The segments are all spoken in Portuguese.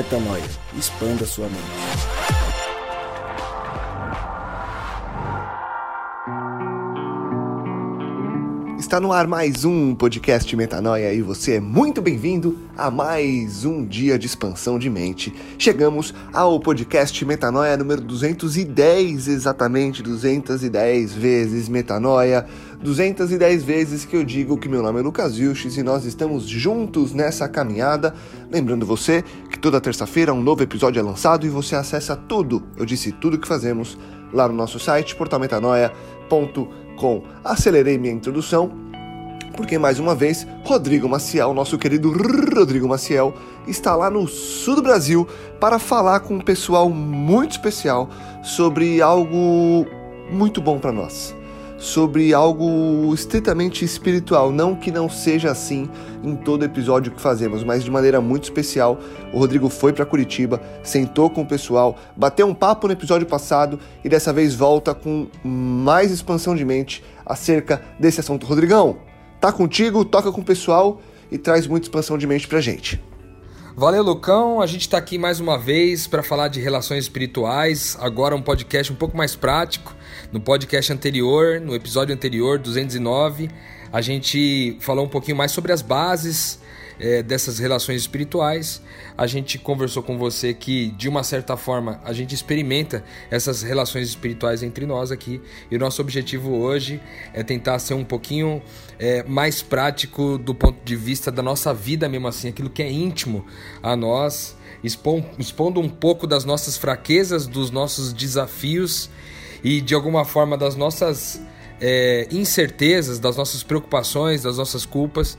Metanoia. Expanda sua mente. Está no ar mais um podcast Metanoia e você é muito bem-vindo a mais um dia de expansão de mente. Chegamos ao podcast Metanoia número 210, exatamente 210 vezes Metanoia. 210 vezes que eu digo que meu nome é Lucas Vilches e nós estamos juntos nessa caminhada. Lembrando você toda terça-feira um novo episódio é lançado e você acessa tudo, eu disse tudo que fazemos lá no nosso site portalmetanoia.com. Acelerei minha introdução porque mais uma vez Rodrigo Maciel, nosso querido Rodrigo Maciel, está lá no sul do Brasil para falar com um pessoal muito especial sobre algo muito bom para nós sobre algo estritamente espiritual, não que não seja assim em todo episódio que fazemos, mas de maneira muito especial. O Rodrigo foi para Curitiba, sentou com o pessoal, bateu um papo no episódio passado e dessa vez volta com mais expansão de mente acerca desse assunto. Rodrigão, tá contigo, toca com o pessoal e traz muita expansão de mente pra gente. Valeu, Lucão. A gente está aqui mais uma vez para falar de relações espirituais. Agora um podcast um pouco mais prático. No podcast anterior, no episódio anterior, 209, a gente falou um pouquinho mais sobre as bases é, dessas relações espirituais. A gente conversou com você que, de uma certa forma, a gente experimenta essas relações espirituais entre nós aqui. E o nosso objetivo hoje é tentar ser um pouquinho é, mais prático do ponto de vista da nossa vida mesmo assim, aquilo que é íntimo a nós, expondo um pouco das nossas fraquezas, dos nossos desafios e de alguma forma das nossas é, incertezas, das nossas preocupações, das nossas culpas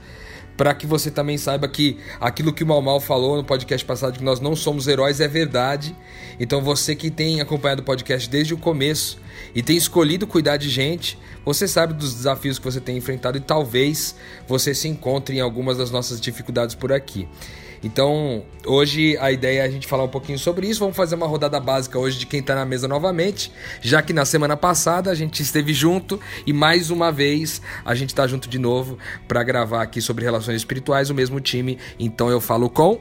para que você também saiba que aquilo que o Mal Mal falou no podcast passado, que nós não somos heróis, é verdade. Então você que tem acompanhado o podcast desde o começo e tem escolhido cuidar de gente, você sabe dos desafios que você tem enfrentado e talvez você se encontre em algumas das nossas dificuldades por aqui. Então, hoje a ideia é a gente falar um pouquinho sobre isso. Vamos fazer uma rodada básica hoje de quem está na mesa novamente, já que na semana passada a gente esteve junto e mais uma vez a gente está junto de novo para gravar aqui sobre relações espirituais, o mesmo time. Então eu falo com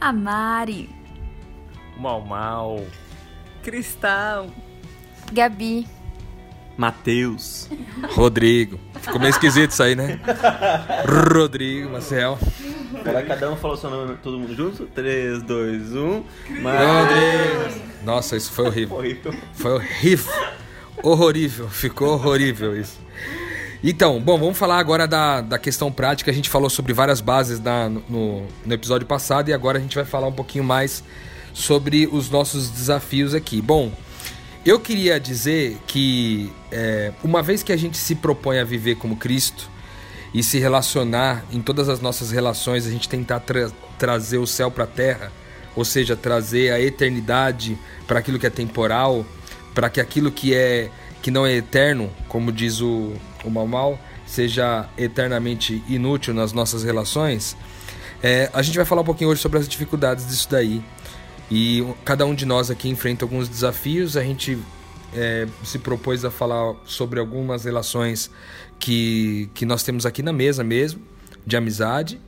a Mari, Mal Mal, Cristal, Gabi. Matheus. Rodrigo. Ficou meio esquisito isso aí, né? Rodrigo, Marcel. Agora cada um falou seu nome, todo mundo junto? 3, 2, 1. Rodrigo. Nossa, isso foi horrível. Horrível. Foi horrível. Horrorível. Ficou horrível isso. Então, bom, vamos falar agora da, da questão prática. A gente falou sobre várias bases na, no, no episódio passado e agora a gente vai falar um pouquinho mais sobre os nossos desafios aqui. Bom, eu queria dizer que é, uma vez que a gente se propõe a viver como Cristo e se relacionar em todas as nossas relações, a gente tentar tra trazer o céu para a terra, ou seja, trazer a eternidade para aquilo que é temporal, para que aquilo que é que não é eterno, como diz o, o Mal seja eternamente inútil nas nossas relações. É, a gente vai falar um pouquinho hoje sobre as dificuldades disso daí e cada um de nós aqui enfrenta alguns desafios. A gente é, se propôs a falar sobre algumas relações que, que nós temos aqui na mesa mesmo, de amizade,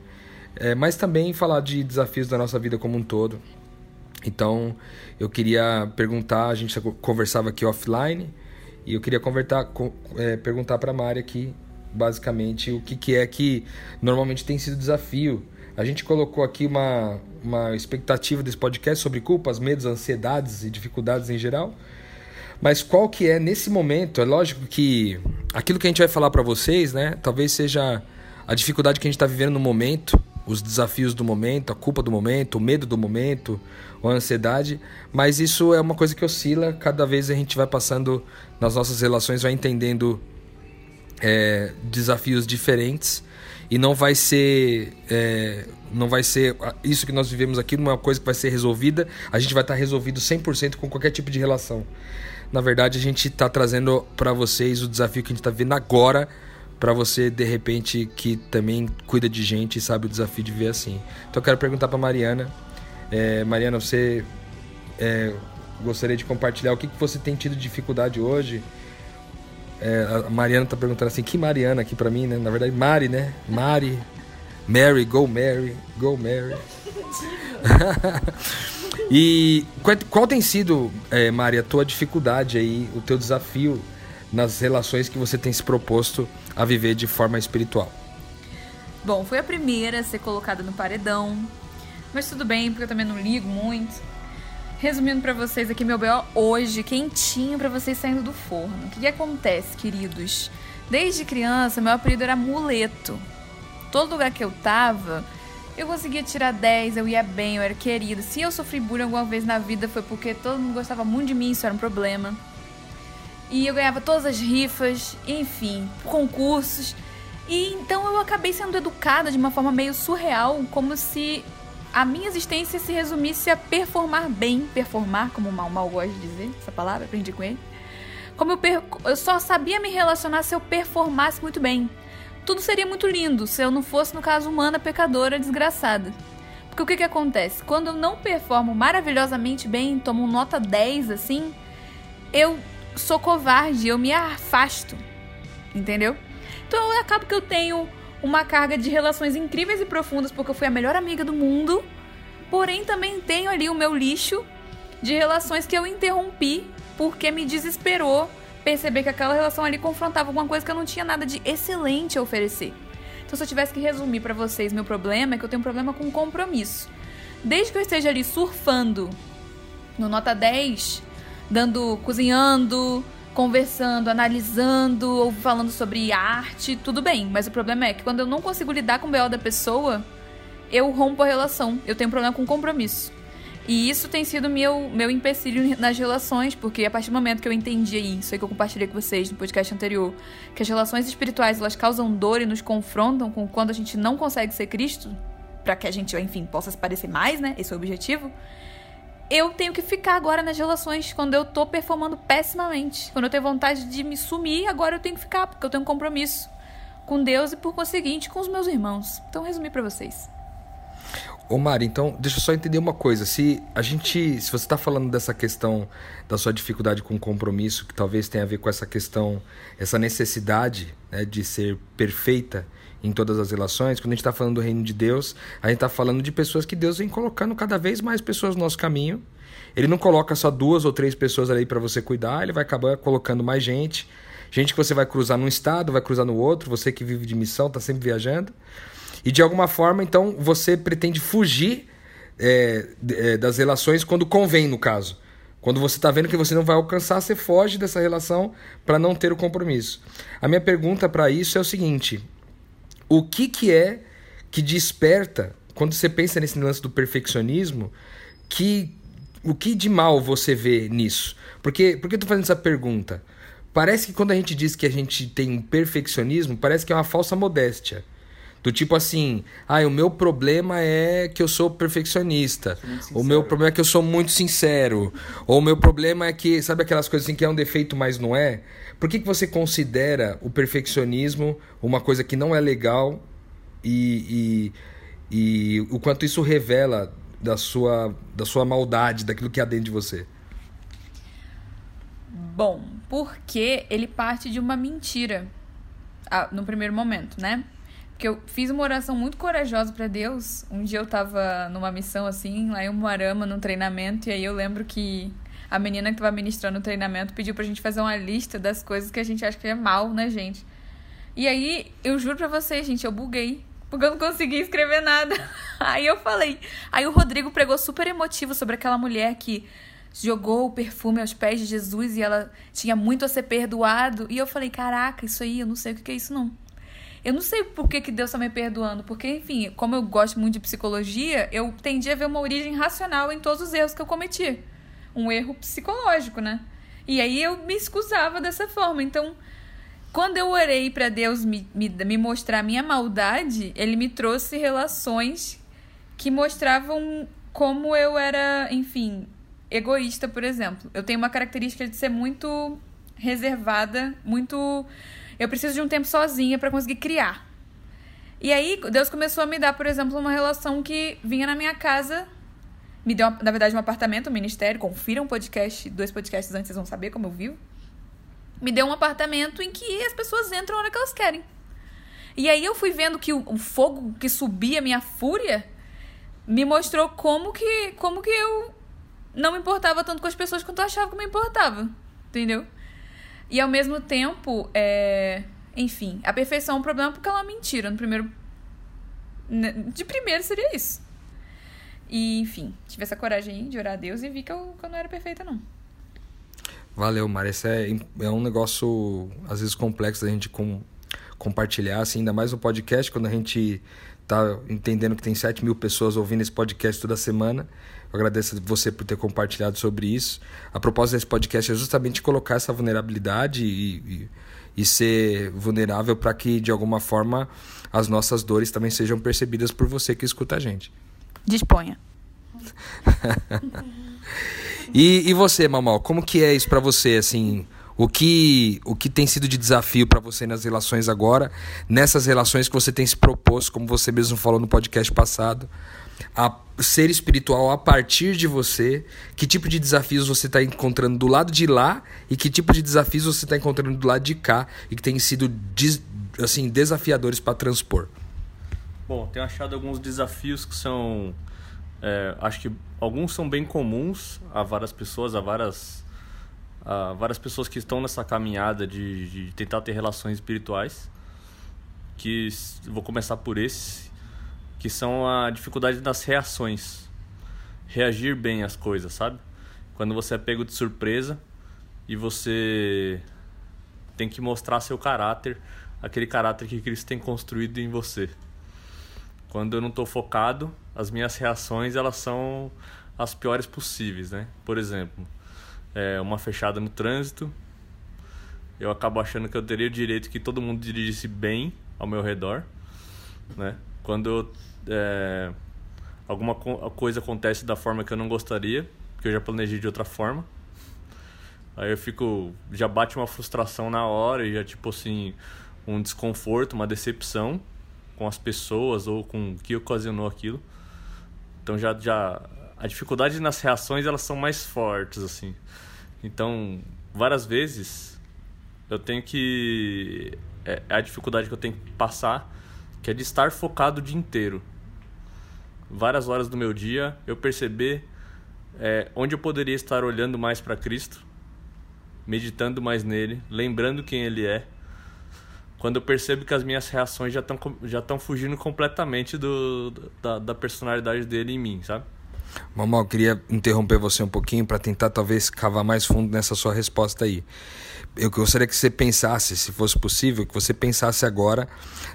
é, mas também falar de desafios da nossa vida como um todo. Então, eu queria perguntar, a gente conversava aqui offline, e eu queria é, perguntar para a Mari aqui, basicamente, o que, que é que normalmente tem sido desafio a gente colocou aqui uma, uma expectativa desse podcast sobre culpas, medos, ansiedades e dificuldades em geral. Mas qual que é nesse momento? É lógico que aquilo que a gente vai falar para vocês, né? Talvez seja a dificuldade que a gente está vivendo no momento, os desafios do momento, a culpa do momento, o medo do momento, a ansiedade. Mas isso é uma coisa que oscila. Cada vez a gente vai passando nas nossas relações, vai entendendo é, desafios diferentes e não vai ser é, não vai ser isso que nós vivemos aqui não é uma coisa que vai ser resolvida. A gente vai estar resolvido 100% com qualquer tipo de relação. Na verdade a gente está trazendo para vocês o desafio que a gente está vendo agora para você de repente que também cuida de gente e sabe o desafio de ver assim. Então eu quero perguntar para Mariana. É, Mariana você é, gostaria de compartilhar o que, que você tem tido dificuldade hoje é, a Mariana tá perguntando assim, que Mariana aqui pra mim, né? Na verdade, Mari, né? Mari. Mary, go Mary, go Mary. e qual, qual tem sido, é, Mari, a tua dificuldade aí, o teu desafio nas relações que você tem se proposto a viver de forma espiritual? Bom, foi a primeira a ser colocada no paredão. Mas tudo bem, porque eu também não ligo muito. Resumindo para vocês aqui meu BO hoje, quentinho para vocês saindo do forno. O que, que acontece, queridos? Desde criança, meu apelido era muleto. Todo lugar que eu tava, eu conseguia tirar 10, eu ia bem, eu era querida. Se eu sofri bullying alguma vez na vida, foi porque todo mundo gostava muito de mim, isso era um problema. E eu ganhava todas as rifas, enfim, concursos. E então eu acabei sendo educada de uma forma meio surreal, como se a minha existência se resumisse a performar bem, performar, como o Mal Mal gosta de dizer, essa palavra, aprendi com ele. Como eu, per... eu só sabia me relacionar se eu performasse muito bem. Tudo seria muito lindo se eu não fosse, no caso, humana, pecadora, desgraçada. Porque o que, que acontece? Quando eu não performo maravilhosamente bem, tomo nota 10 assim, eu sou covarde, eu me afasto. Entendeu? Então eu acabo que eu tenho uma carga de relações incríveis e profundas, porque eu fui a melhor amiga do mundo. Porém, também tenho ali o meu lixo de relações que eu interrompi porque me desesperou perceber que aquela relação ali confrontava alguma coisa que eu não tinha nada de excelente a oferecer. Então, se eu tivesse que resumir para vocês, meu problema é que eu tenho um problema com compromisso. Desde que eu esteja ali surfando no nota 10, dando, cozinhando, conversando, analisando ou falando sobre arte, tudo bem. Mas o problema é que quando eu não consigo lidar com o BO da pessoa, eu rompo a relação. Eu tenho problema com compromisso. E isso tem sido meu, meu empecilho nas relações, porque a partir do momento que eu entendi isso, aí que eu compartilhei com vocês no podcast anterior, que as relações espirituais elas causam dor e nos confrontam com quando a gente não consegue ser Cristo, para que a gente, enfim, possa se parecer mais, né? Esse é o objetivo eu tenho que ficar agora nas relações quando eu tô performando pessimamente. Quando eu tenho vontade de me sumir, agora eu tenho que ficar, porque eu tenho um compromisso com Deus e, por conseguinte, com os meus irmãos. Então, resumir para vocês. Ô Mari, então deixa eu só entender uma coisa. Se a gente, se você está falando dessa questão da sua dificuldade com compromisso, que talvez tenha a ver com essa questão, essa necessidade né, de ser perfeita em todas as relações, quando a gente está falando do reino de Deus, a gente está falando de pessoas que Deus vem colocando cada vez mais pessoas no nosso caminho. Ele não coloca só duas ou três pessoas ali para você cuidar, ele vai acabar colocando mais gente. Gente que você vai cruzar num estado, vai cruzar no outro, você que vive de missão, está sempre viajando. E de alguma forma, então, você pretende fugir é, é, das relações quando convém, no caso. Quando você está vendo que você não vai alcançar, você foge dessa relação para não ter o compromisso. A minha pergunta para isso é o seguinte: o que, que é que desperta, quando você pensa nesse lance do perfeccionismo, que o que de mal você vê nisso? Porque, por que eu tô fazendo essa pergunta? Parece que quando a gente diz que a gente tem um perfeccionismo, parece que é uma falsa modéstia. Do tipo assim, ah, o meu problema é que eu sou perfeccionista. Sou o meu problema é que eu sou muito sincero. Ou o meu problema é que, sabe aquelas coisas assim que é um defeito, mas não é? Por que, que você considera o perfeccionismo uma coisa que não é legal e, e, e o quanto isso revela da sua, da sua maldade, daquilo que há dentro de você? Bom, porque ele parte de uma mentira ah, no primeiro momento, né? Porque eu fiz uma oração muito corajosa para Deus. Um dia eu tava numa missão assim, lá em Umuarama, num treinamento, e aí eu lembro que a menina que tava ministrando o treinamento pediu pra gente fazer uma lista das coisas que a gente acha que é mal, né, gente? E aí, eu juro pra vocês, gente, eu buguei. Porque eu não consegui escrever nada. Aí eu falei. Aí o Rodrigo pregou super emotivo sobre aquela mulher que jogou o perfume aos pés de Jesus e ela tinha muito a ser perdoado. E eu falei, caraca, isso aí, eu não sei o que é isso não. Eu não sei por que, que Deus está me perdoando, porque, enfim, como eu gosto muito de psicologia, eu tendi a ver uma origem racional em todos os erros que eu cometi. Um erro psicológico, né? E aí eu me excusava dessa forma. Então, quando eu orei para Deus me, me, me mostrar minha maldade, ele me trouxe relações que mostravam como eu era, enfim, egoísta, por exemplo. Eu tenho uma característica de ser muito reservada, muito eu preciso de um tempo sozinha para conseguir criar. E aí, Deus começou a me dar, por exemplo, uma relação que vinha na minha casa, me deu, na verdade, um apartamento, um ministério. Confira um podcast, dois podcasts antes, vocês vão saber como eu vivo. Me deu um apartamento em que as pessoas entram a hora que elas querem. E aí eu fui vendo que o, o fogo que subia, minha fúria, me mostrou como que, como que eu não me importava tanto com as pessoas quanto eu achava que me importava. Entendeu? E ao mesmo tempo, é... enfim, a perfeição é um problema porque ela é mentira. No primeiro. né, De primeiro seria isso. E, enfim, tive essa coragem de orar a Deus e vi que eu, que eu não era perfeita, não. Valeu, Mari. Esse é, é um negócio, às vezes, complexo da gente com, compartilhar, assim, ainda mais no podcast, quando a gente tá entendendo que tem 7 mil pessoas ouvindo esse podcast toda semana. Eu agradeço a você por ter compartilhado sobre isso. A propósito desse podcast é justamente colocar essa vulnerabilidade e, e, e ser vulnerável para que, de alguma forma, as nossas dores também sejam percebidas por você que escuta a gente. Disponha. E, e você, Mamal, como que é isso pra você, assim? O que, o que tem sido de desafio pra você nas relações agora, nessas relações que você tem se proposto, como você mesmo falou no podcast passado, a ser espiritual a partir de você? Que tipo de desafios você está encontrando do lado de lá e que tipo de desafios você está encontrando do lado de cá e que tem sido assim desafiadores para transpor? Bom, tenho achado alguns desafios que são. é, acho que alguns são bem comuns a várias pessoas, a várias, a várias pessoas que estão nessa caminhada de, de tentar ter relações espirituais. Que vou começar por esse, que são a dificuldade das reações. Reagir bem às coisas, sabe? Quando você é pego de surpresa e você tem que mostrar seu caráter, aquele caráter que Cristo tem construído em você. Quando eu não estou focado, as minhas reações elas são as piores possíveis, né? Por exemplo, é, uma fechada no trânsito, eu acabo achando que eu teria o direito que todo mundo dirigisse bem ao meu redor, né? Quando eu, é, alguma co- coisa acontece da forma que eu não gostaria, que eu já planejei de outra forma, Aí eu fico. Já bate uma frustração na hora e já, tipo assim, um desconforto, uma decepção com as pessoas ou com o que ocasionou aquilo. Então já. já a dificuldade nas reações elas são mais fortes, assim. Então, várias vezes eu tenho que. É é a dificuldade que eu tenho que passar, que é de estar focado o dia inteiro. Várias horas do meu dia eu perceber é, onde eu poderia estar olhando mais para Cristo meditando mais nele, lembrando quem ele é. Quando eu percebo que as minhas reações já estão já estão fugindo completamente do, da, da personalidade dele em mim, sabe? Mamal, eu queria interromper você um pouquinho para tentar talvez cavar mais fundo nessa sua resposta aí. Eu gostaria que você pensasse, se fosse possível, que você pensasse agora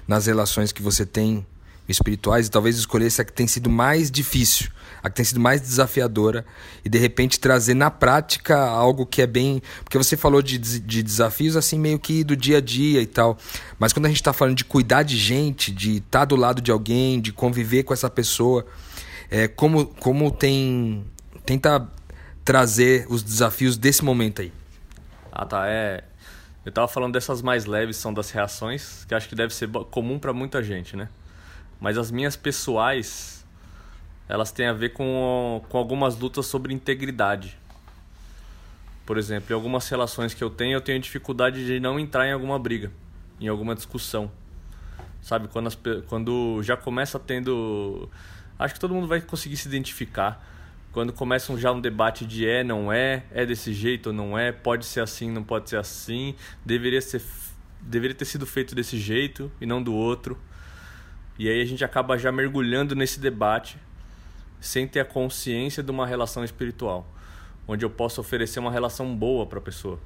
nas relações que você tem espirituais e talvez escolhesse a que tem sido mais difícil, a que tem sido mais desafiadora e de repente trazer na prática algo que é bem. Porque você falou de, de desafios assim meio que do dia a dia e tal, mas quando a gente está falando de cuidar de gente, de estar do lado de alguém, de conviver com essa pessoa, é, como, como tem. Tenta trazer os desafios desse momento aí. Ah, tá. É. Eu tava falando dessas mais leves, são das reações, que acho que deve ser comum para muita gente, né? Mas as minhas pessoais, elas têm a ver com, com algumas lutas sobre integridade. Por exemplo, em algumas relações que eu tenho, eu tenho dificuldade de não entrar em alguma briga, em alguma discussão. Sabe, quando, as quando já começa tendo. Acho que todo mundo vai conseguir se identificar. Quando começa já um debate de é, não é, é desse jeito ou não é, pode ser assim, não pode ser assim, deveria, ser, deveria ter sido feito desse jeito e não do outro. E aí a gente acaba já mergulhando nesse debate sem ter a consciência de uma relação espiritual, onde eu posso oferecer uma relação boa para a pessoa.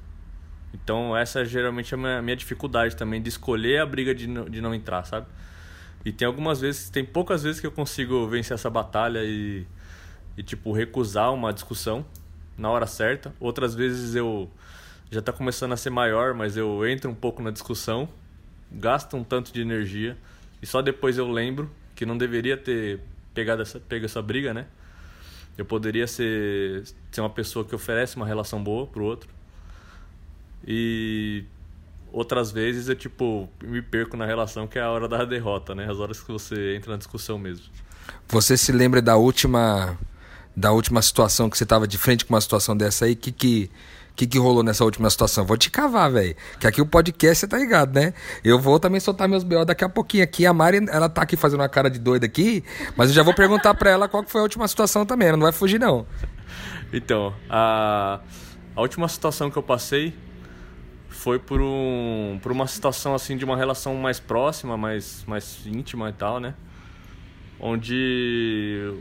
Então essa é geralmente a minha, minha dificuldade também de escolher a briga de de não entrar, sabe? E tem algumas vezes, tem poucas vezes que eu consigo vencer essa batalha e, e tipo recusar uma discussão na hora certa. Outras vezes eu já tá começando a ser maior, mas eu entro um pouco na discussão, gasto um tanto de energia e só depois eu lembro que não deveria ter pegado essa, pego essa briga, né? Eu poderia ser, ser uma pessoa que oferece uma relação boa pro outro. E outras vezes eu, tipo, me perco na relação, que é a hora da derrota, né? As horas que você entra na discussão mesmo. Você se lembra da última da última situação que você estava de frente com uma situação dessa aí? Que que que, que rolou nessa última situação. Vou te cavar, velho. Que aqui o podcast, você tá ligado, né? Eu vou também soltar meus BO daqui a pouquinho aqui. A Mari, ela tá aqui fazendo uma cara de doida aqui, mas eu já vou perguntar pra ela qual foi a última situação também. Ela não vai fugir, não. Então, a, a última situação que eu passei foi por, um, por uma situação assim de uma relação mais próxima, mais, mais íntima e tal, né? Onde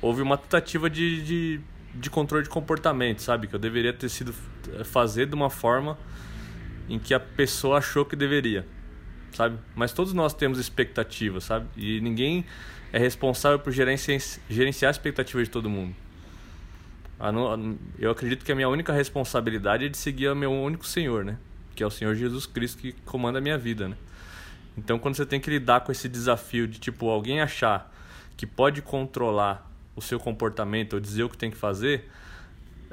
houve uma tentativa de, de, de controle de comportamento, sabe? Que eu deveria ter sido fazer de uma forma em que a pessoa achou que deveria, sabe? Mas todos nós temos expectativas, sabe? E ninguém é responsável por gerenciar, gerenciar a expectativa de todo mundo. Eu acredito que a minha única responsabilidade é de seguir o meu único Senhor, né? Que é o Senhor Jesus Cristo que comanda a minha vida, né? Então, quando você tem que lidar com esse desafio de, tipo, alguém achar que pode controlar o seu comportamento ou dizer o que tem que fazer,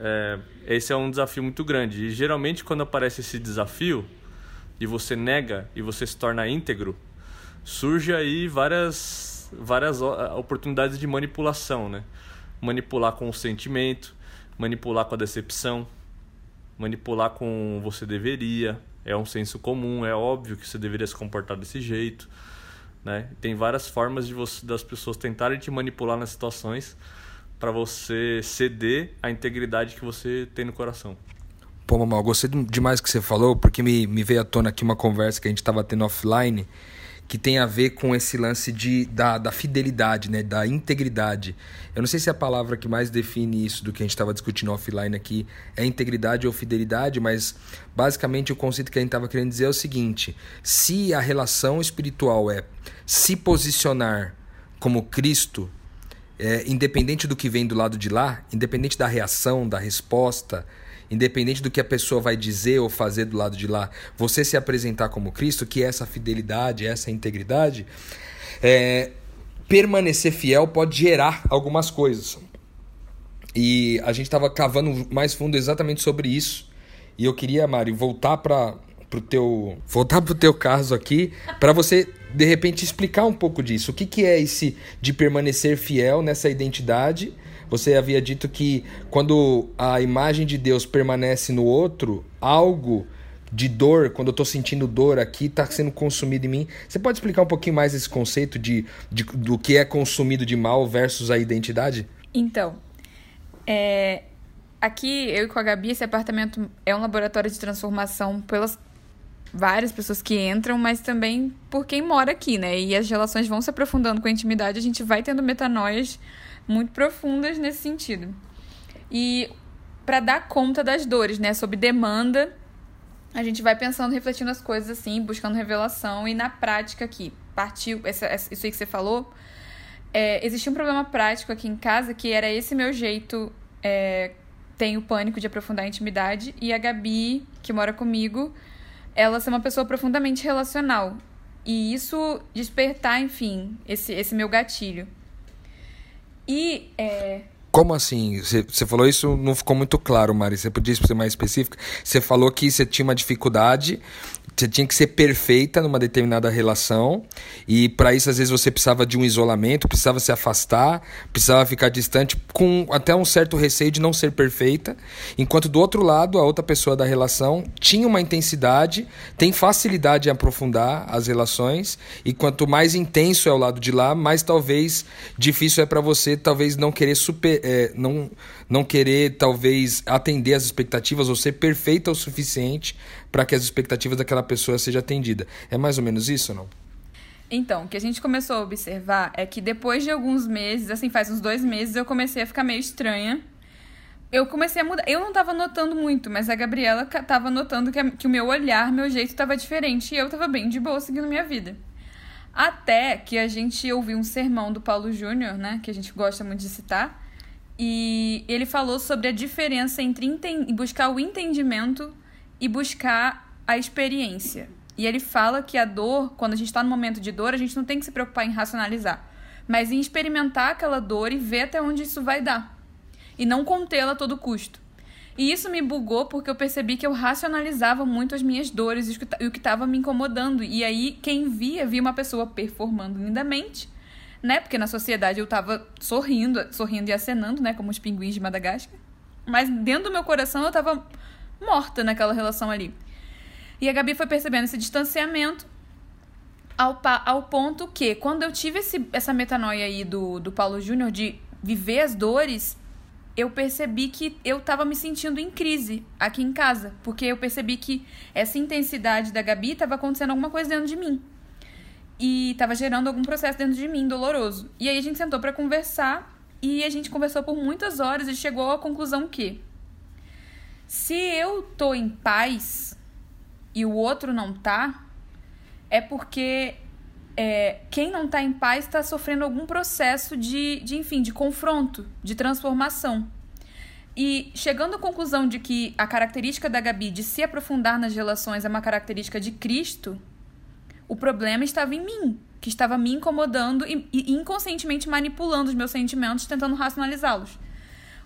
é, esse é um desafio muito grande. E geralmente, quando aparece esse desafio e você nega e você se torna íntegro, surge aí várias, várias oportunidades de manipulação, né? Manipular com o sentimento, manipular com a decepção, manipular com você deveria, é um senso comum, é óbvio que você deveria se comportar desse jeito, né? Tem várias formas de você, das pessoas tentarem te manipular nas situações para você ceder a integridade que você tem no coração. Pô, Mamal, gostei demais que você falou, porque me, me veio à tona aqui uma conversa que a gente estava tendo offline que tem a ver com esse lance de, da, da fidelidade, né? da integridade. Eu não sei se a palavra que mais define isso do que a gente estava discutindo offline aqui é integridade ou fidelidade, mas basicamente o conceito que a gente estava querendo dizer é o seguinte: se a relação espiritual é se posicionar como Cristo, é, independente do que vem do lado de lá, independente da reação, da resposta, independente do que a pessoa vai dizer ou fazer do lado de lá, você se apresentar como Cristo, que é essa fidelidade, essa integridade, é, permanecer fiel pode gerar algumas coisas. E a gente estava cavando mais fundo exatamente sobre isso. E eu queria, Mário, voltar para pro teu voltar teu caso aqui para você de repente explicar um pouco disso. O que, que é esse de permanecer fiel nessa identidade você havia dito que quando a imagem de Deus permanece no outro, algo de dor, quando eu estou sentindo dor aqui, está sendo consumido em mim. Você pode explicar um pouquinho mais esse conceito de, de do que é consumido de mal versus a identidade? Então, é, aqui eu e com a Gabi, esse apartamento é um laboratório de transformação pelas várias pessoas que entram, mas também por quem mora aqui, né? E as relações vão se aprofundando com a intimidade, a gente vai tendo metanoias muito profundas nesse sentido. E para dar conta das dores, né, sob demanda, a gente vai pensando, refletindo as coisas assim, buscando revelação e na prática aqui, partiu essa, isso aí que você falou, é, existia um problema prático aqui em casa que era esse meu jeito, é, tenho pânico de aprofundar a intimidade e a Gabi, que mora comigo, ela ser uma pessoa profundamente relacional. E isso despertar, enfim, esse, esse meu gatilho. E. É... Como assim? Você falou isso, não ficou muito claro, Mari. Você podia ser mais específica? Você falou que você tinha uma dificuldade você tinha que ser perfeita numa determinada relação e para isso às vezes você precisava de um isolamento, precisava se afastar, precisava ficar distante com até um certo receio de não ser perfeita, enquanto do outro lado a outra pessoa da relação tinha uma intensidade, tem facilidade em aprofundar as relações e quanto mais intenso é o lado de lá, mais talvez difícil é para você talvez não querer super, é, não não querer talvez atender as expectativas ou ser perfeita o suficiente para que as expectativas daquela pessoa sejam atendidas. É mais ou menos isso ou não? Então, o que a gente começou a observar é que depois de alguns meses, assim, faz uns dois meses, eu comecei a ficar meio estranha. Eu comecei a mudar. Eu não tava notando muito, mas a Gabriela tava notando que, que o meu olhar, meu jeito tava diferente. E eu tava bem de boa seguindo minha vida. Até que a gente ouviu um sermão do Paulo Júnior, né? Que a gente gosta muito de citar. E ele falou sobre a diferença entre buscar o entendimento e buscar a experiência. E ele fala que a dor, quando a gente está no momento de dor, a gente não tem que se preocupar em racionalizar, mas em experimentar aquela dor e ver até onde isso vai dar. E não contê-la a todo custo. E isso me bugou porque eu percebi que eu racionalizava muito as minhas dores e o que estava me incomodando. E aí, quem via, via uma pessoa performando lindamente, né? Porque na sociedade eu estava sorrindo, sorrindo e acenando, né? Como os pinguins de Madagascar. Mas dentro do meu coração eu estava morta naquela relação ali. E a Gabi foi percebendo esse distanciamento ao, ao ponto que, quando eu tive esse, essa metanoia aí do, do Paulo Júnior de viver as dores, eu percebi que eu estava me sentindo em crise aqui em casa. Porque eu percebi que essa intensidade da Gabi estava acontecendo alguma coisa dentro de mim. E estava gerando algum processo dentro de mim doloroso. E aí a gente sentou para conversar e a gente conversou por muitas horas e chegou à conclusão que se eu tô em paz e o outro não tá, é porque é, quem não tá em paz está sofrendo algum processo de, de, enfim, de confronto, de transformação. E chegando à conclusão de que a característica da Gabi de se aprofundar nas relações é uma característica de Cristo, o problema estava em mim, que estava me incomodando e, e inconscientemente manipulando os meus sentimentos, tentando racionalizá-los.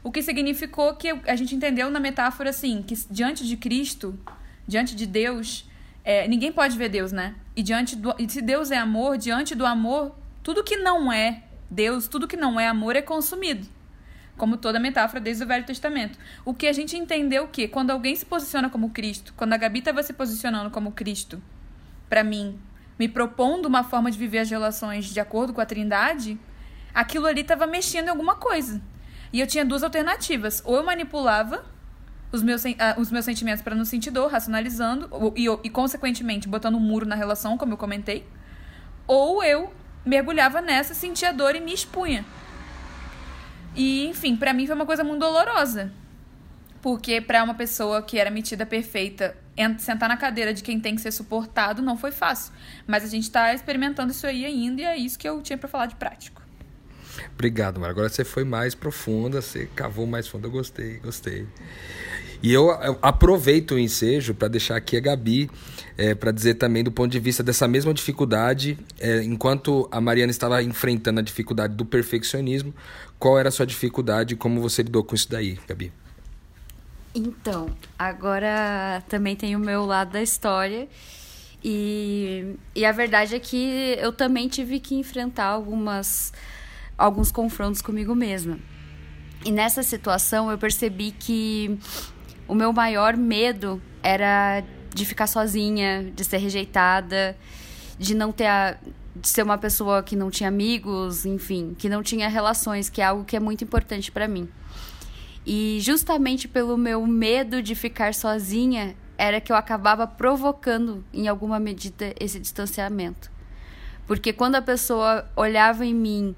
O que significou que a gente entendeu na metáfora assim, que diante de Cristo, diante de Deus, é, ninguém pode ver Deus, né? E diante do, e se Deus é amor, diante do amor, tudo que não é Deus, tudo que não é amor é consumido. Como toda metáfora desde o Velho Testamento. O que a gente entendeu que quando alguém se posiciona como Cristo, quando a Gabi estava se posicionando como Cristo, para mim, me propondo uma forma de viver as relações de acordo com a Trindade, aquilo ali estava mexendo em alguma coisa. E eu tinha duas alternativas. Ou eu manipulava os meus, uh, os meus sentimentos para não sentir dor, racionalizando, e, e, consequentemente botando um muro na relação, como eu comentei. Ou eu mergulhava nessa, sentia dor e me expunha. E, enfim, para mim foi uma coisa muito dolorosa. Porque para uma pessoa que era metida perfeita sentar na cadeira de quem tem que ser suportado não foi fácil. Mas a gente está experimentando isso aí ainda e é isso que eu tinha para falar de prático. Obrigado, Mara. Agora você foi mais profunda, você cavou mais fundo. Eu gostei, gostei. E eu, aproveito o ensejo para deixar aqui a Gabi é, para dizer também do ponto de vista dessa mesma dificuldade, é, enquanto a Mariana estava enfrentando a dificuldade do perfeccionismo, qual era a sua dificuldade e como você lidou com isso daí, Gabi? Então, agora também tem o meu lado da história. E, e a verdade é que eu também tive que enfrentar algumas, alguns confrontos comigo mesma. E nessa situação eu percebi que o meu maior medo era de ficar sozinha, de ser rejeitada, de não ter a, de ser uma pessoa que não tinha amigos, enfim, que não tinha relações, que é algo que é muito importante para mim. E justamente pelo meu medo de ficar sozinha, era que eu acabava provocando, em alguma medida, esse distanciamento. Porque quando a pessoa olhava em mim,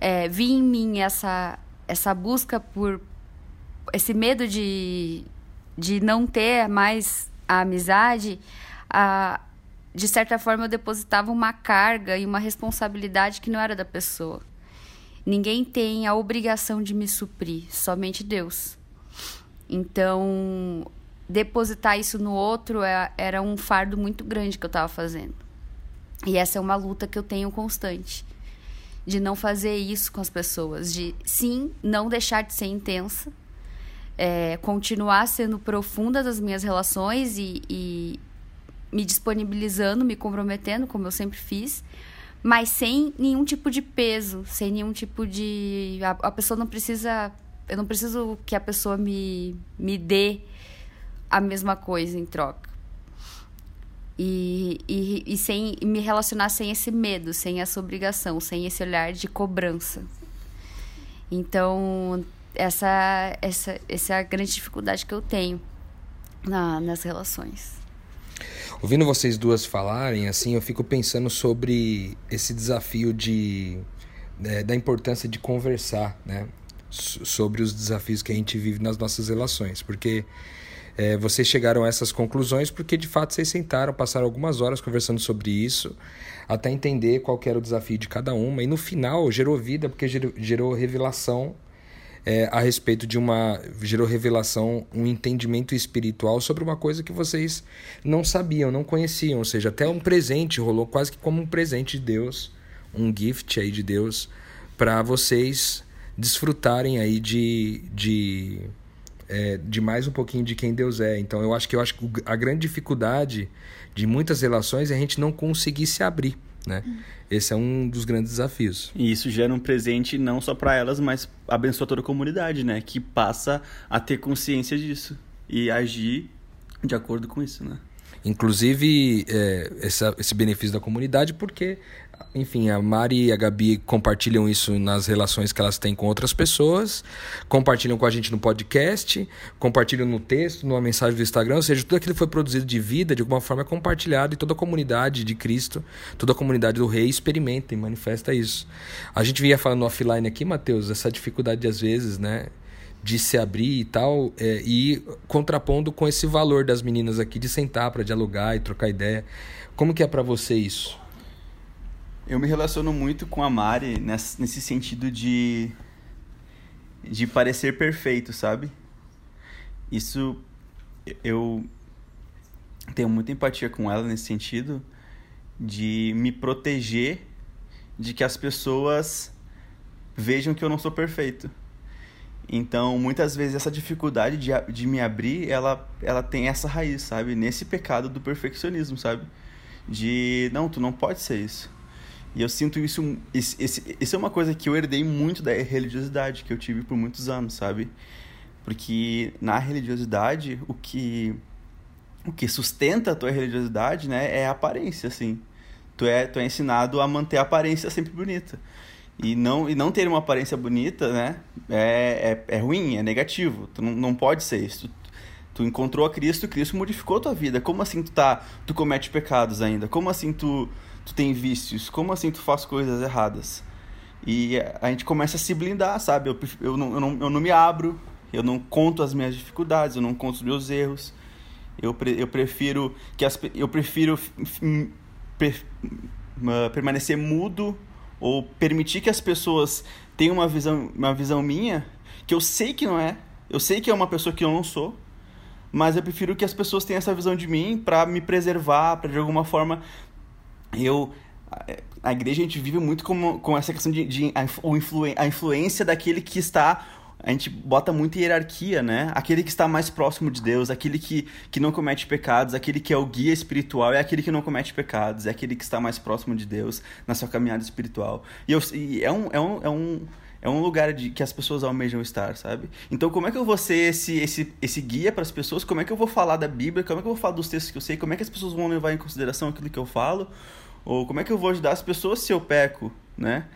é, via em mim essa, essa busca por. esse medo de, de não ter mais a amizade, a, de certa forma eu depositava uma carga e uma responsabilidade que não era da pessoa. Ninguém tem a obrigação de me suprir, somente Deus. Então, depositar isso no outro é, era um fardo muito grande que eu estava fazendo. E essa é uma luta que eu tenho constante. De não fazer isso com as pessoas. De, sim, não deixar de ser intensa. É, continuar sendo profunda das minhas relações e, e me disponibilizando, me comprometendo, como eu sempre fiz mas sem nenhum tipo de peso, sem nenhum tipo de. A, a, pessoa não precisa. Eu não preciso que a pessoa me, me dê a mesma coisa em troca. E, e, e sem me relacionar sem esse medo, sem essa obrigação, sem esse olhar de cobrança. Então, essa, essa, essa é a grande dificuldade que eu tenho na, nas relações. Ouvindo vocês duas falarem, assim, eu fico pensando sobre esse desafio de é, da importância de conversar, né, sobre os desafios que a gente vive nas nossas relações, porque é, vocês chegaram a essas conclusões porque de fato vocês sentaram, passaram algumas horas conversando sobre isso, até entender qual era o desafio de cada uma. E no final gerou vida porque gerou, gerou revelação é, a respeito de uma. gerou revelação, um entendimento espiritual sobre uma coisa que vocês não sabiam, não conheciam. Ou seja, até um presente rolou quase que como um presente de Deus, um gift aí de Deus, para vocês desfrutarem aí de. de é, de mais um pouquinho de quem Deus é. Então eu acho que eu acho que a grande dificuldade de muitas relações é a gente não conseguir se abrir. Né? Esse é um dos grandes desafios. E isso gera um presente não só para elas, mas abençoa toda a comunidade, né? Que passa a ter consciência disso. e agir de acordo com isso, né? Inclusive, é, essa, esse benefício da comunidade, porque, enfim, a Mari e a Gabi compartilham isso nas relações que elas têm com outras pessoas, compartilham com a gente no podcast, compartilham no texto, numa mensagem do Instagram, ou seja, tudo aquilo que foi produzido de vida, de alguma forma, é compartilhado e toda a comunidade de Cristo, toda a comunidade do Rei experimenta e manifesta isso. A gente vinha falando offline aqui, Mateus, essa dificuldade, às vezes, né? de se abrir e tal, é, e contrapondo com esse valor das meninas aqui de sentar para dialogar e trocar ideia. Como que é para você isso? Eu me relaciono muito com a Mari nesse, sentido de de parecer perfeito, sabe? Isso eu tenho muita empatia com ela nesse sentido de me proteger de que as pessoas vejam que eu não sou perfeito então, muitas vezes essa dificuldade de, de me abrir, ela, ela tem essa raiz, sabe? Nesse pecado do perfeccionismo, sabe? De, não, tu não pode ser isso. E eu sinto isso, esse, isso é uma coisa que eu herdei muito da religiosidade que eu tive por muitos anos, sabe? Porque na religiosidade, o que o que sustenta a tua religiosidade, né, é a aparência, assim. Tu é, tu é ensinado a manter a aparência sempre bonita. E não, e não ter uma aparência bonita, né? É, é, é ruim, é negativo. Tu não, não pode ser isso. Tu, tu encontrou a Cristo, Cristo modificou tua vida. Como assim tu tá, tu comete pecados ainda? Como assim tu, tu tem vícios? Como assim tu faz coisas erradas? E a gente começa a se blindar, sabe? Eu, eu, não, eu, não, eu não me abro, eu não conto as minhas dificuldades, eu não conto os meus erros. Eu, pre, eu prefiro que as, eu prefiro pre, permanecer mudo ou permitir que as pessoas tenham uma visão, uma visão minha, que eu sei que não é, eu sei que é uma pessoa que eu não sou, mas eu prefiro que as pessoas tenham essa visão de mim para me preservar, para de alguma forma eu a igreja a gente vive muito com, com essa questão de, de a, a influência daquele que está a gente bota muita hierarquia, né? Aquele que está mais próximo de Deus, aquele que, que não comete pecados, aquele que é o guia espiritual, é aquele que não comete pecados, é aquele que está mais próximo de Deus na sua caminhada espiritual. E, eu, e é, um, é, um, é, um, é um lugar de, que as pessoas almejam estar, sabe? Então, como é que eu vou ser esse, esse, esse guia para as pessoas? Como é que eu vou falar da Bíblia? Como é que eu vou falar dos textos que eu sei? Como é que as pessoas vão levar em consideração aquilo que eu falo? Ou como é que eu vou ajudar as pessoas se eu peco, né?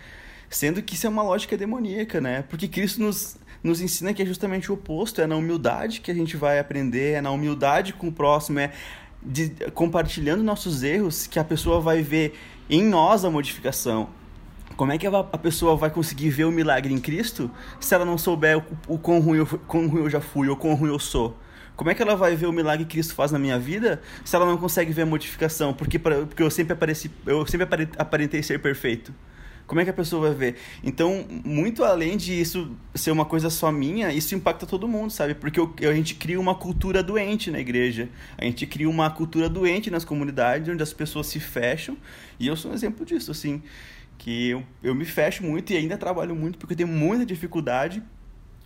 Sendo que isso é uma lógica demoníaca, né? Porque Cristo nos nos ensina que é justamente o oposto, é na humildade que a gente vai aprender, é na humildade com o próximo, é de, compartilhando nossos erros que a pessoa vai ver em nós a modificação. Como é que a, pessoa vai conseguir ver o milagre em Cristo se ela não souber o, o quão, ruim eu, quão ruim eu já fui ou quão ruim eu sou? Como é que ela vai ver o milagre que Cristo faz na minha vida se ela não consegue ver a modificação? Porque, porque eu sempre apareci, eu sempre aparentei ser perfeito. Como é que a pessoa vai ver? Então, muito além de isso ser uma coisa só minha, isso impacta todo mundo, sabe? Porque a gente cria uma cultura doente na igreja. A gente cria uma cultura doente nas comunidades, onde as pessoas se fecham. E eu sou um exemplo disso, assim. Que eu, eu me fecho muito e ainda trabalho muito porque eu tenho muita dificuldade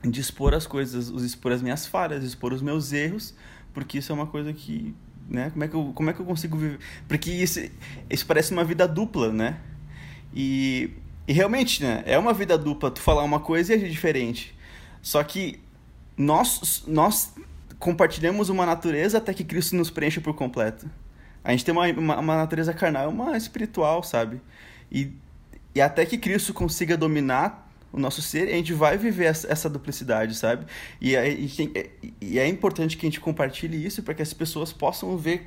de expor as coisas, expor as minhas falhas, expor os meus erros, porque isso é uma coisa que né? Como é que eu, como é que eu consigo viver? Porque isso, isso parece uma vida dupla, né? E, e realmente, né? É uma vida dupla tu falar uma coisa e agir diferente. Só que nós, nós compartilhamos uma natureza até que Cristo nos preencha por completo. A gente tem uma, uma, uma natureza carnal uma espiritual, sabe? E, e até que Cristo consiga dominar o nosso ser, a gente vai viver essa, essa duplicidade, sabe? E é, e é importante que a gente compartilhe isso para que as pessoas possam ver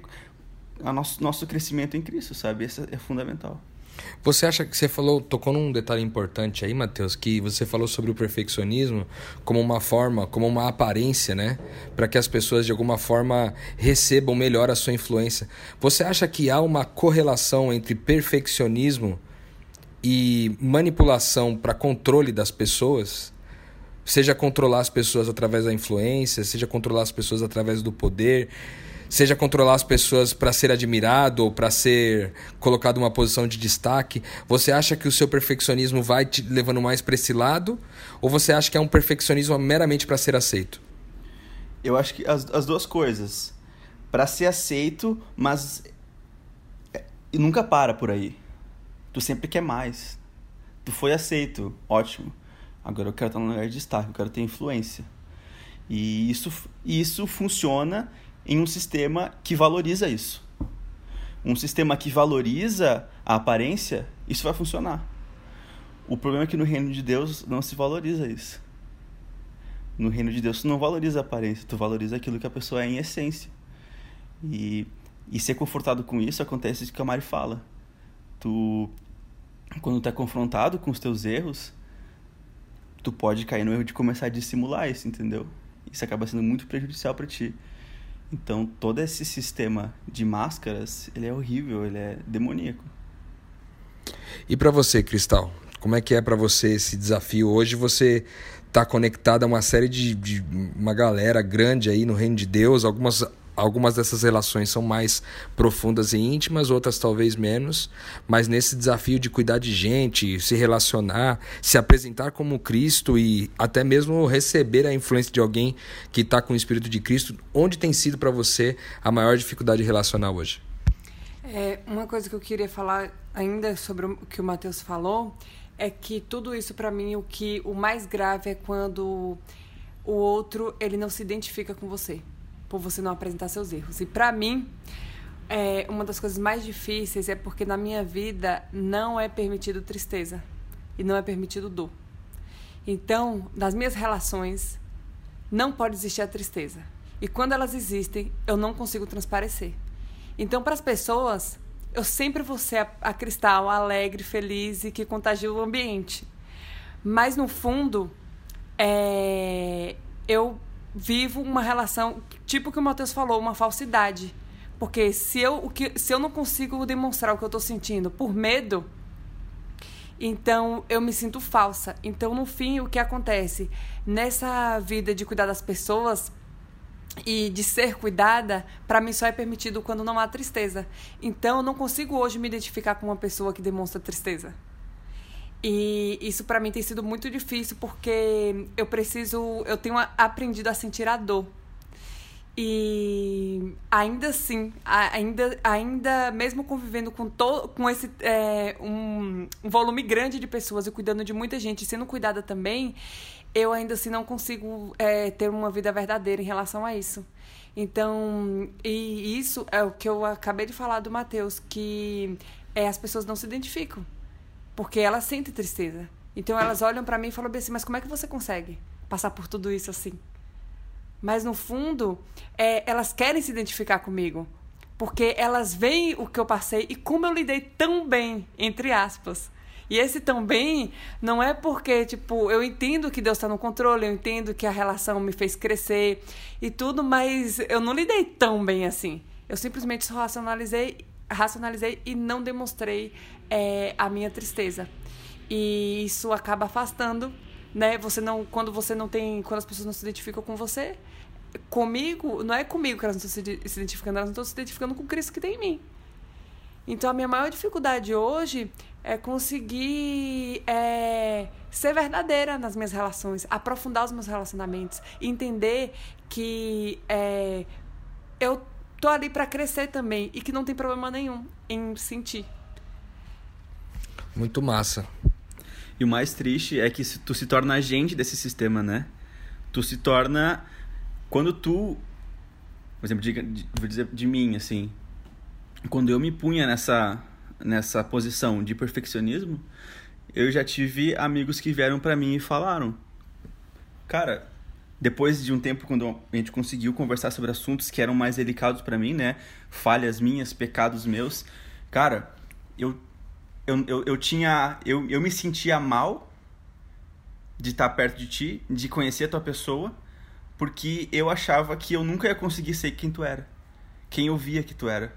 o nosso, nosso crescimento em Cristo, sabe? Isso é fundamental. Você acha que você falou, tocou num detalhe importante aí, Matheus, que você falou sobre o perfeccionismo como uma forma, como uma aparência, né? Para que as pessoas de alguma forma recebam melhor a sua influência. Você acha que há uma correlação entre perfeccionismo e manipulação para controle das pessoas? Seja controlar as pessoas através da influência, seja controlar as pessoas através do poder seja controlar as pessoas para ser admirado ou para ser colocado numa posição de destaque, você acha que o seu perfeccionismo vai te levando mais para esse lado? Ou você acha que é um perfeccionismo meramente para ser aceito? Eu acho que as, as duas coisas. Para ser aceito, mas é, e nunca para por aí. Tu sempre quer mais. Tu foi aceito, ótimo. Agora eu quero estar no lugar de destaque, eu quero ter influência. E isso, isso funciona em um sistema que valoriza isso. Um sistema que valoriza a aparência, isso vai funcionar. O problema é que no reino de Deus não se valoriza isso. No reino de Deus tu não valoriza a aparência, tu valoriza aquilo que a pessoa é em essência. E, e ser confortado com isso acontece o que a Mari fala. Tu, quando tu é confrontado com os teus erros, tu pode cair no erro de começar a dissimular isso, entendeu? Isso acaba sendo muito prejudicial para ti. Então, todo esse sistema de máscaras, ele é horrível, ele é demoníaco. E para você, Cristal? Como é que é para você esse desafio? Hoje você está conectado a uma série de, de uma galera grande aí no reino de Deus, algumas algumas dessas relações são mais profundas e íntimas, outras talvez menos, mas nesse desafio de cuidar de gente, se relacionar, se apresentar como Cristo e até mesmo receber a influência de alguém que está com o Espírito de Cristo, onde tem sido para você a maior dificuldade relacional hoje? É, uma coisa que eu queria falar ainda sobre o que o Matheus falou é que tudo isso para mim o que o mais grave é quando o outro ele não se identifica com você por você não apresentar seus erros. E para mim, é, uma das coisas mais difíceis é porque na minha vida não é permitido tristeza e não é permitido dor. Então, nas minhas relações, não pode existir a tristeza. E quando elas existem, eu não consigo transparecer. Então, para as pessoas, eu sempre vou ser a, cristal alegre, feliz e que contagia o ambiente. Mas, no fundo, é, eu vivo uma relação, tipo que o Matheus falou, uma falsidade. Porque se eu, o que, se eu não consigo demonstrar o que eu estou sentindo por medo, então eu me sinto falsa. Então, no fim, o que acontece? Nessa vida de cuidar das pessoas e de ser cuidada, para mim só é permitido quando não há tristeza. Então, eu não consigo hoje me identificar com uma pessoa que demonstra tristeza. E isso para mim tem sido muito difícil porque eu preciso, eu tenho aprendido a sentir a dor. E ainda assim, ainda, ainda mesmo convivendo com, to, com esse é, um, um, volume grande de pessoas e cuidando de muita gente, sendo cuidada também, eu ainda assim não consigo é, ter uma vida verdadeira em relação a isso. Então, e isso é o que eu acabei de falar do Matheus, que é, as pessoas não se identificam porque elas sentem tristeza. Então elas olham para mim e falam assim: mas como é que você consegue passar por tudo isso assim? Mas no fundo, é, elas querem se identificar comigo. Porque elas veem o que eu passei e como eu lidei tão bem, entre aspas. E esse tão bem não é porque, tipo, eu entendo que Deus está no controle, eu entendo que a relação me fez crescer e tudo, mas eu não lidei tão bem assim. Eu simplesmente racionalizei, racionalizei e não demonstrei é, a minha tristeza. E isso acaba afastando, né? Você não, quando você não tem, quando as pessoas não se identificam com você, comigo, não é comigo que elas não estão se, se identificando, elas não estão se identificando com o Cristo que tem em mim. Então a minha maior dificuldade hoje é conseguir é, ser verdadeira nas minhas relações, aprofundar os meus relacionamentos, entender que é, eu tô ali para crescer também e que não tem problema nenhum em sentir. Muito massa. E o mais triste é que tu se torna agente desse sistema, né? Tu se torna. Quando tu. Por exemplo, vou dizer de mim, assim. Quando eu me punha nessa, nessa posição de perfeccionismo, eu já tive amigos que vieram para mim e falaram: Cara, depois de um tempo, quando a gente conseguiu conversar sobre assuntos que eram mais delicados para mim, né? Falhas minhas, pecados meus. Cara, eu eu, eu, eu tinha. Eu, eu me sentia mal de estar perto de ti, de conhecer a tua pessoa, porque eu achava que eu nunca ia conseguir ser quem tu era. Quem eu via que tu era.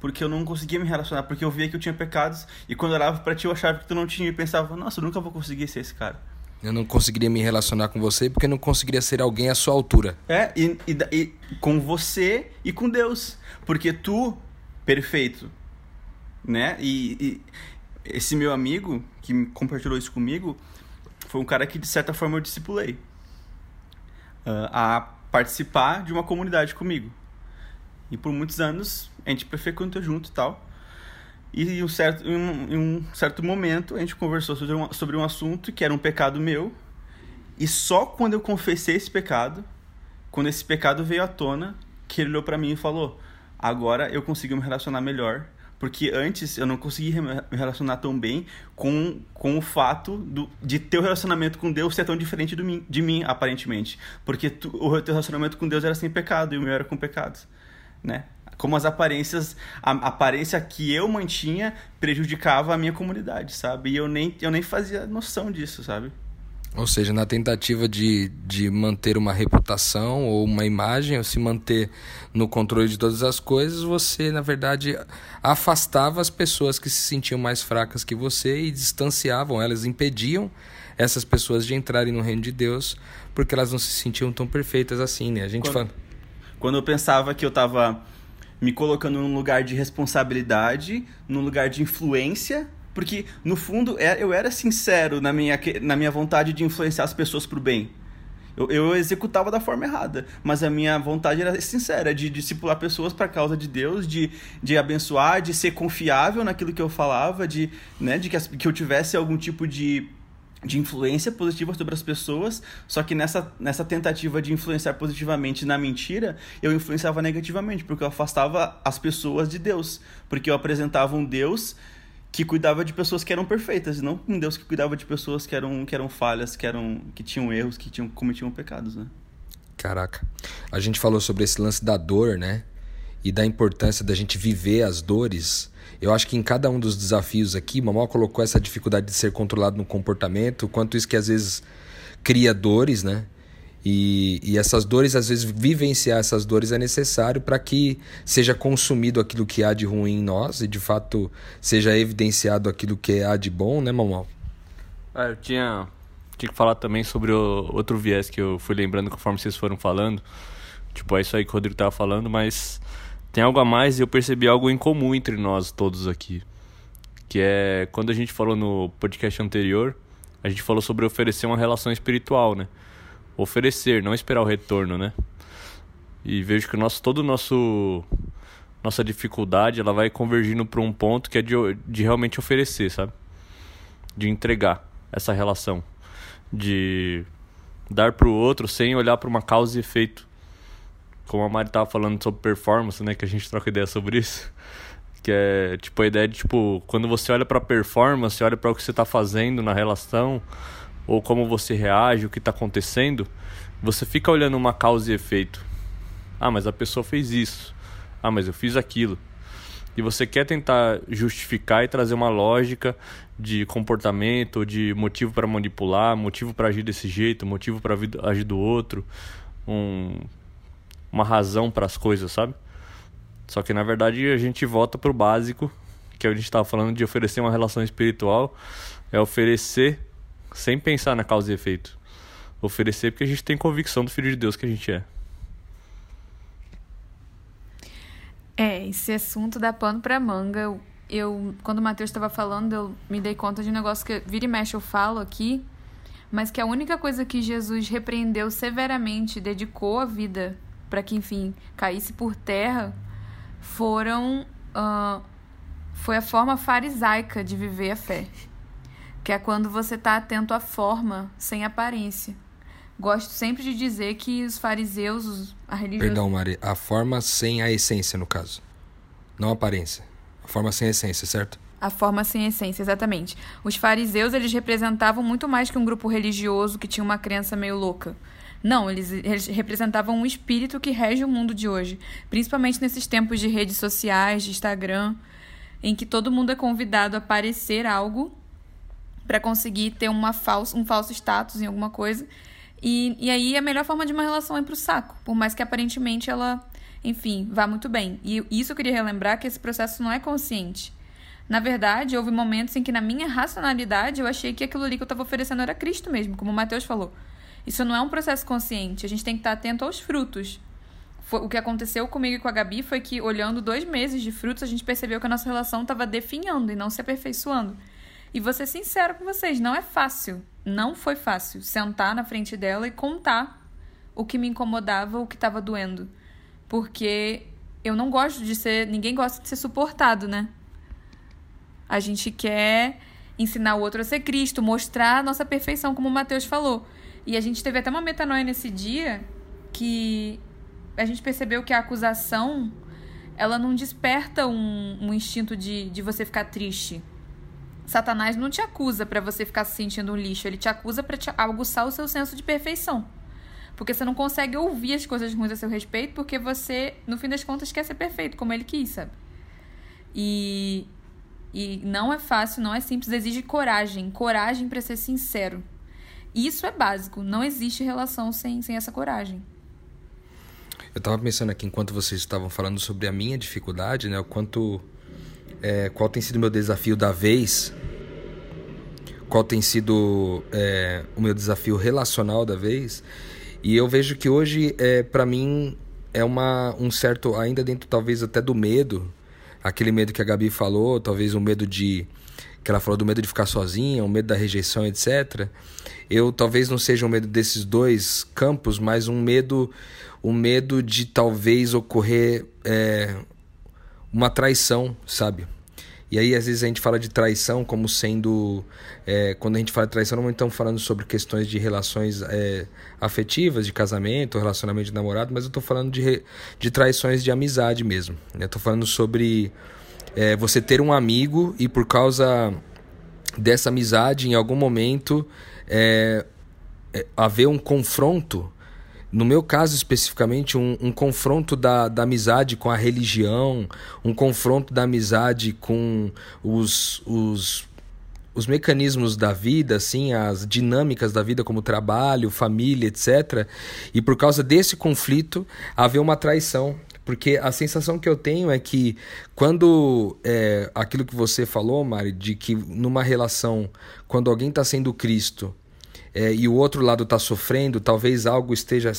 Porque eu não conseguia me relacionar, porque eu via que eu tinha pecados, e quando eu olhava pra ti eu achava que tu não tinha, e pensava, nossa, eu nunca vou conseguir ser esse cara. Eu não conseguiria me relacionar com você porque eu não conseguiria ser alguém à sua altura. É, e, e, e com você e com Deus. Porque tu, perfeito, né? E, e, esse meu amigo que compartilhou isso comigo foi um cara que de certa forma eu discipulei a participar de uma comunidade comigo. E por muitos anos a gente frequentou junto e tal. E um certo, em um, um certo momento a gente conversou sobre um, sobre um assunto que era um pecado meu. E só quando eu confessei esse pecado quando esse pecado veio à tona, que ele olhou para mim e falou: "Agora eu consigo me relacionar melhor porque antes eu não conseguia me relacionar tão bem com, com o fato do, de ter o relacionamento com Deus ser tão diferente do mim, de mim, aparentemente. Porque tu, o teu relacionamento com Deus era sem pecado e o meu era com pecados, né? Como as aparências, a aparência que eu mantinha prejudicava a minha comunidade, sabe? E eu nem, eu nem fazia noção disso, sabe? Ou seja, na tentativa de, de manter uma reputação ou uma imagem, ou se manter no controle de todas as coisas, você, na verdade, afastava as pessoas que se sentiam mais fracas que você e distanciavam elas, impediam essas pessoas de entrarem no reino de Deus, porque elas não se sentiam tão perfeitas assim, né? A gente quando, fala. Quando eu pensava que eu estava me colocando num lugar de responsabilidade, num lugar de influência, porque, no fundo, é, eu era sincero na minha, na minha vontade de influenciar as pessoas para o bem. Eu, eu, executava da forma errada, mas a minha vontade era sincera, de discipular pessoas para a causa de Deus, de, de abençoar, de ser confiável naquilo que eu falava, de, né, de que, as, que eu tivesse algum tipo de, de influência positiva sobre as pessoas, só que nessa, nessa tentativa de influenciar positivamente na mentira, eu influenciava negativamente, porque eu afastava as pessoas de Deus, porque eu apresentava um Deus que cuidava de pessoas que eram perfeitas, e não um Deus que cuidava de pessoas que eram, que eram falhas, que, eram, que tinham erros, que tinham, cometiam pecados, né? Caraca. A gente falou sobre esse lance da dor, né? E da importância da gente viver as dores. Eu acho que em cada um dos desafios aqui, Mamó colocou essa dificuldade de ser controlado no comportamento, quanto isso que às vezes cria dores, né? E, e essas dores, às vezes, vivenciar essas dores é necessário para que seja consumido aquilo que há de ruim em nós e, de fato, seja evidenciado aquilo que há de bom, né, Mamal? Ah, eu tinha, tinha que falar também sobre o outro viés que eu fui lembrando conforme vocês foram falando. Tipo, é isso aí que o Rodrigo estava falando, mas tem algo a mais e eu percebi algo em comum entre nós todos aqui. Que é quando a gente falou no podcast anterior, a gente falou sobre oferecer uma relação espiritual, né? Oferecer, não esperar o retorno, né? E vejo que o nosso, todo o nosso nossa dificuldade, ela vai convergindo para um ponto que é de, de realmente oferecer, sabe? De entregar essa relação, de dar para o outro sem olhar para uma causa e efeito. Como a Mari tava falando sobre performance, né, que a gente troca ideia sobre isso, que é tipo a ideia de tipo, quando você olha para performance, olha para o que você está fazendo na relação, ou como você reage, o que está acontecendo, você fica olhando uma causa e efeito. Ah, mas a pessoa fez isso. Ah, mas eu fiz aquilo. E você quer tentar justificar e trazer uma lógica de comportamento, de motivo para manipular, motivo para agir desse jeito, motivo para agir do outro, um, uma razão para as coisas, sabe? Só que na verdade a gente volta pro básico, que a gente estava falando de oferecer uma relação espiritual, é oferecer sem pensar na causa e efeito. Oferecer porque a gente tem convicção do Filho de Deus que a gente é. É, esse assunto dá pano pra manga. Eu, eu quando o Matheus estava falando, eu me dei conta de um negócio que vira e mexe eu falo aqui, mas que a única coisa que Jesus repreendeu severamente, dedicou a vida para que, enfim, caísse por terra, foram. Uh, foi a forma farisaica de viver a fé que é quando você está atento à forma, sem aparência. Gosto sempre de dizer que os fariseus, a religião. Perdão, Mari, a forma sem a essência, no caso. Não a aparência. A forma sem a essência, certo? A forma sem essência, exatamente. Os fariseus, eles representavam muito mais que um grupo religioso que tinha uma crença meio louca. Não, eles, eles representavam um espírito que rege o mundo de hoje, principalmente nesses tempos de redes sociais, de Instagram, em que todo mundo é convidado a parecer algo para conseguir ter uma falso, um falso status em alguma coisa. E, e aí a melhor forma de uma relação é pro saco, por mais que aparentemente ela, enfim, vá muito bem. E isso eu queria relembrar que esse processo não é consciente. Na verdade, houve momentos em que na minha racionalidade eu achei que aquilo ali que eu estava oferecendo era Cristo mesmo, como o Mateus falou. Isso não é um processo consciente, a gente tem que estar atento aos frutos. Foi, o que aconteceu comigo e com a Gabi foi que, olhando dois meses de frutos, a gente percebeu que a nossa relação estava definhando e não se aperfeiçoando. E vou ser sincero com vocês, não é fácil. Não foi fácil sentar na frente dela e contar o que me incomodava, o que estava doendo. Porque eu não gosto de ser. Ninguém gosta de ser suportado, né? A gente quer ensinar o outro a ser Cristo, mostrar a nossa perfeição, como o Mateus falou. E a gente teve até uma metanoia nesse dia que a gente percebeu que a acusação ela não desperta um, um instinto de, de você ficar triste. Satanás não te acusa para você ficar se sentindo um lixo, ele te acusa para te aguçar o seu senso de perfeição. Porque você não consegue ouvir as coisas ruins a seu respeito, porque você, no fim das contas, quer ser perfeito, como ele quis, sabe? E, e não é fácil, não é simples, exige coragem. Coragem para ser sincero. Isso é básico. Não existe relação sem, sem essa coragem. Eu estava pensando aqui, enquanto vocês estavam falando sobre a minha dificuldade, né? O quanto. É, qual tem sido o meu desafio da vez. Qual tem sido é, o meu desafio relacional da vez. E eu vejo que hoje, é, para mim, é uma, um certo. Ainda dentro, talvez, até do medo. Aquele medo que a Gabi falou, talvez o um medo de. Que ela falou do medo de ficar sozinha, o medo da rejeição, etc. Eu talvez não seja um medo desses dois campos, mas um medo o medo de talvez ocorrer é, uma traição, sabe? E aí, às vezes, a gente fala de traição como sendo. É, quando a gente fala de traição, não estamos falando sobre questões de relações é, afetivas, de casamento, relacionamento de namorado, mas eu estou falando de, de traições de amizade mesmo. Eu estou falando sobre é, você ter um amigo e por causa dessa amizade, em algum momento, é, é, haver um confronto no meu caso especificamente, um, um, confronto da, da amizade com a religião, um confronto da amizade com os, os, os mecanismos da vida, assim, as dinâmicas da vida, como trabalho, família, etc. E por causa desse conflito, haver uma traição. Porque a sensação que eu tenho é que quando é, aquilo que você falou, Mari, de que numa relação, quando alguém está sendo Cristo é, e o outro lado está sofrendo, talvez algo esteja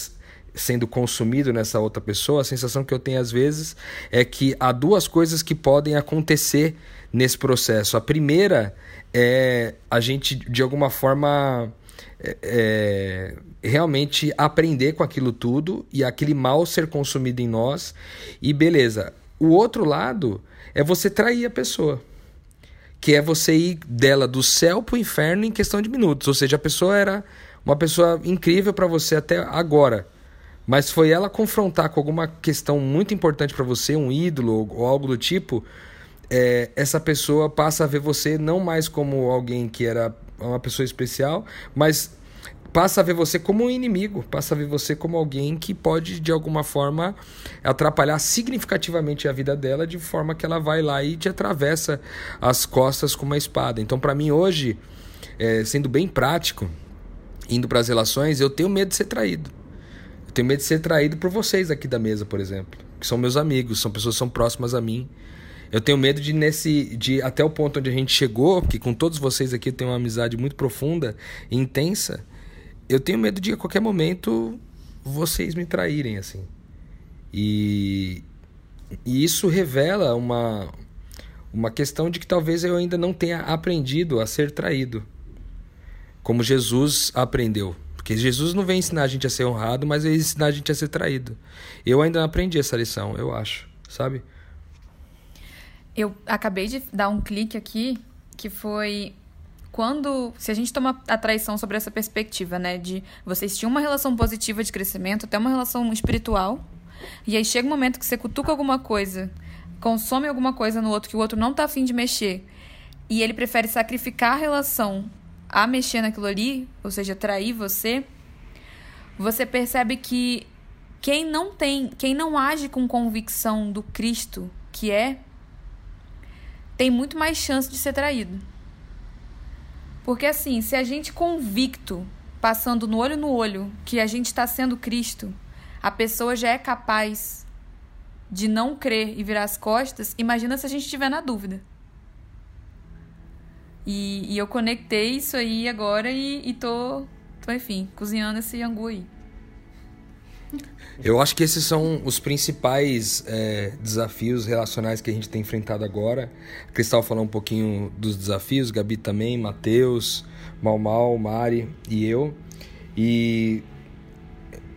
sendo consumido nessa outra pessoa, a sensação que eu tenho às vezes é que há duas coisas que podem acontecer nesse processo. A primeira é a gente, de alguma forma, é, é, realmente aprender com aquilo tudo e aquele mal ser consumido em nós, e beleza. O outro lado é você trair a pessoa que é você ir dela do céu para o inferno em questão de minutos. Ou seja, a pessoa era uma pessoa incrível para você até agora. Mas foi ela confrontar com alguma questão muito importante para você, um ídolo ou, algo do tipo, é, essa pessoa passa a ver você não mais como alguém que era uma pessoa especial, mas passa a ver você como um inimigo, passa a ver você como alguém que pode, de alguma forma, atrapalhar significativamente a vida dela, de forma que ela vai lá e te atravessa as costas com uma espada. Então, para mim, hoje, é, sendo bem prático, indo para as relações, eu tenho medo de ser traído. Eu tenho medo de ser traído por vocês aqui da mesa, por exemplo, que são meus amigos, são pessoas que são próximas a mim. Eu tenho medo de nesse de até o ponto onde a gente chegou, que com todos vocês aqui eu tenho uma amizade muito profunda e intensa eu tenho medo de a qualquer momento vocês me traírem assim. E, e isso revela uma uma questão de que talvez eu ainda não tenha aprendido a ser traído. Como Jesus aprendeu. Porque Jesus não vem ensinar a gente a ser honrado, mas ele ensinar a gente a ser traído. Eu ainda não aprendi essa lição, eu acho, sabe? Eu acabei de dar um clique aqui que foi quando, se a gente toma a traição sobre essa perspectiva, né, de vocês tinham uma relação positiva de crescimento, até uma relação espiritual, e aí chega um momento que você cutuca alguma coisa, consome alguma coisa no outro que o outro não tá afim de mexer, e ele prefere sacrificar a relação a mexer naquilo ali, ou seja, trair você, você percebe que quem não tem, quem não age com convicção do Cristo que é, tem muito mais chance de ser traído. Porque assim, se a gente convicto, passando no olho no olho, que a gente está sendo Cristo, a pessoa já é capaz de não crer e virar as costas, imagina se a gente estiver na dúvida. E, e, eu conectei isso aí agora e, e tô, tô, enfim, cozinhando esse angu aí. Eu acho que esses são os principais é, desafios relacionais que a gente tem enfrentado agora. A Cristal falou um pouquinho dos desafios, Gabi também, Matheus, Mal Mal, Mari e eu. E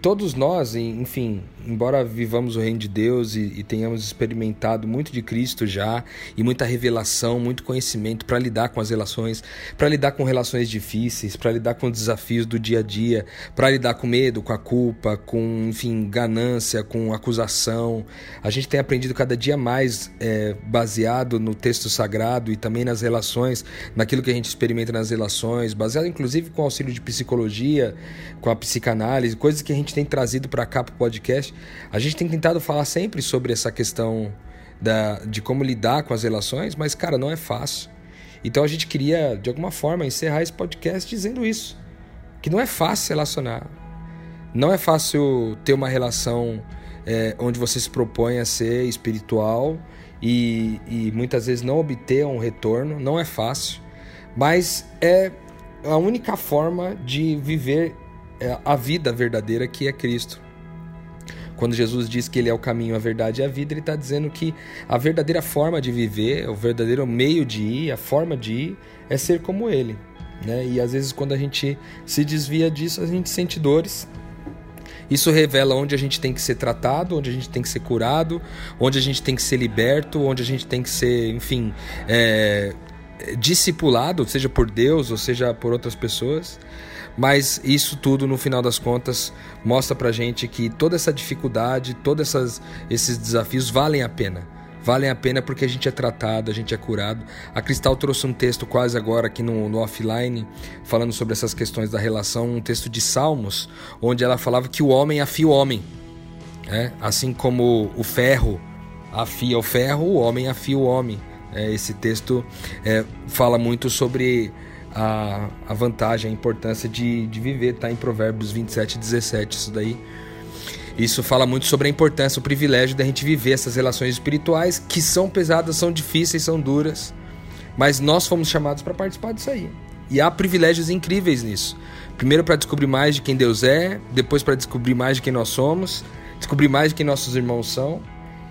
todos nós, enfim, embora vivamos o reino de Deus e, e tenhamos experimentado muito de Cristo já, e muita revelação, muito conhecimento para lidar com as relações, para lidar com relações difíceis, para lidar com desafios do dia a dia, para lidar com medo, com a culpa, com, enfim, ganância, com acusação. A gente tem aprendido cada dia mais é, baseado no texto sagrado e também nas relações, naquilo que a gente experimenta nas relações, baseado inclusive com auxílio de psicologia, com a psicanálise, coisas que a gente tem trazido para cá para o podcast. A gente tem tentado falar sempre sobre essa questão da, de como lidar com as relações, mas, cara, não é fácil. Então a gente queria, de alguma forma, encerrar esse podcast dizendo isso: que não é fácil relacionar. Não é fácil ter uma relação é, onde você se propõe a ser espiritual e, e muitas vezes não obter um retorno. Não é fácil, mas é a única forma de viver é, a vida verdadeira que é Cristo. Quando Jesus diz que Ele é o caminho, a verdade e a vida, Ele está dizendo que a verdadeira forma de viver, o verdadeiro meio de ir, a forma de ir, é ser como Ele. Né? E às vezes, quando a gente se desvia disso, a gente sente dores. Isso revela onde a gente tem que ser tratado, onde a gente tem que ser curado, onde a gente tem que ser liberto, onde a gente tem que ser, enfim, é, discipulado, seja por Deus ou seja por outras pessoas. Mas isso tudo, no final das contas, mostra pra gente que toda essa dificuldade, todos esses desafios valem a pena. Valem a pena porque a gente é tratado, a gente é curado. A Cristal trouxe um texto quase agora aqui no, no offline, falando sobre essas questões da relação, um texto de Salmos, onde ela falava que o homem afia o homem. Né? Assim como o ferro afia o ferro, o homem afia o homem. É, esse texto é, fala muito sobre a, a vantagem, a importância de, de viver, tá em Provérbios 27 e 17, isso daí. Isso fala muito sobre a importância, o privilégio da gente viver essas relações espirituais que são pesadas, são difíceis, são duras, mas nós fomos chamados para participar disso aí. E há privilégios incríveis nisso. Primeiro para descobrir mais de quem Deus é, depois para descobrir mais de quem nós somos, descobrir mais de quem nossos irmãos são,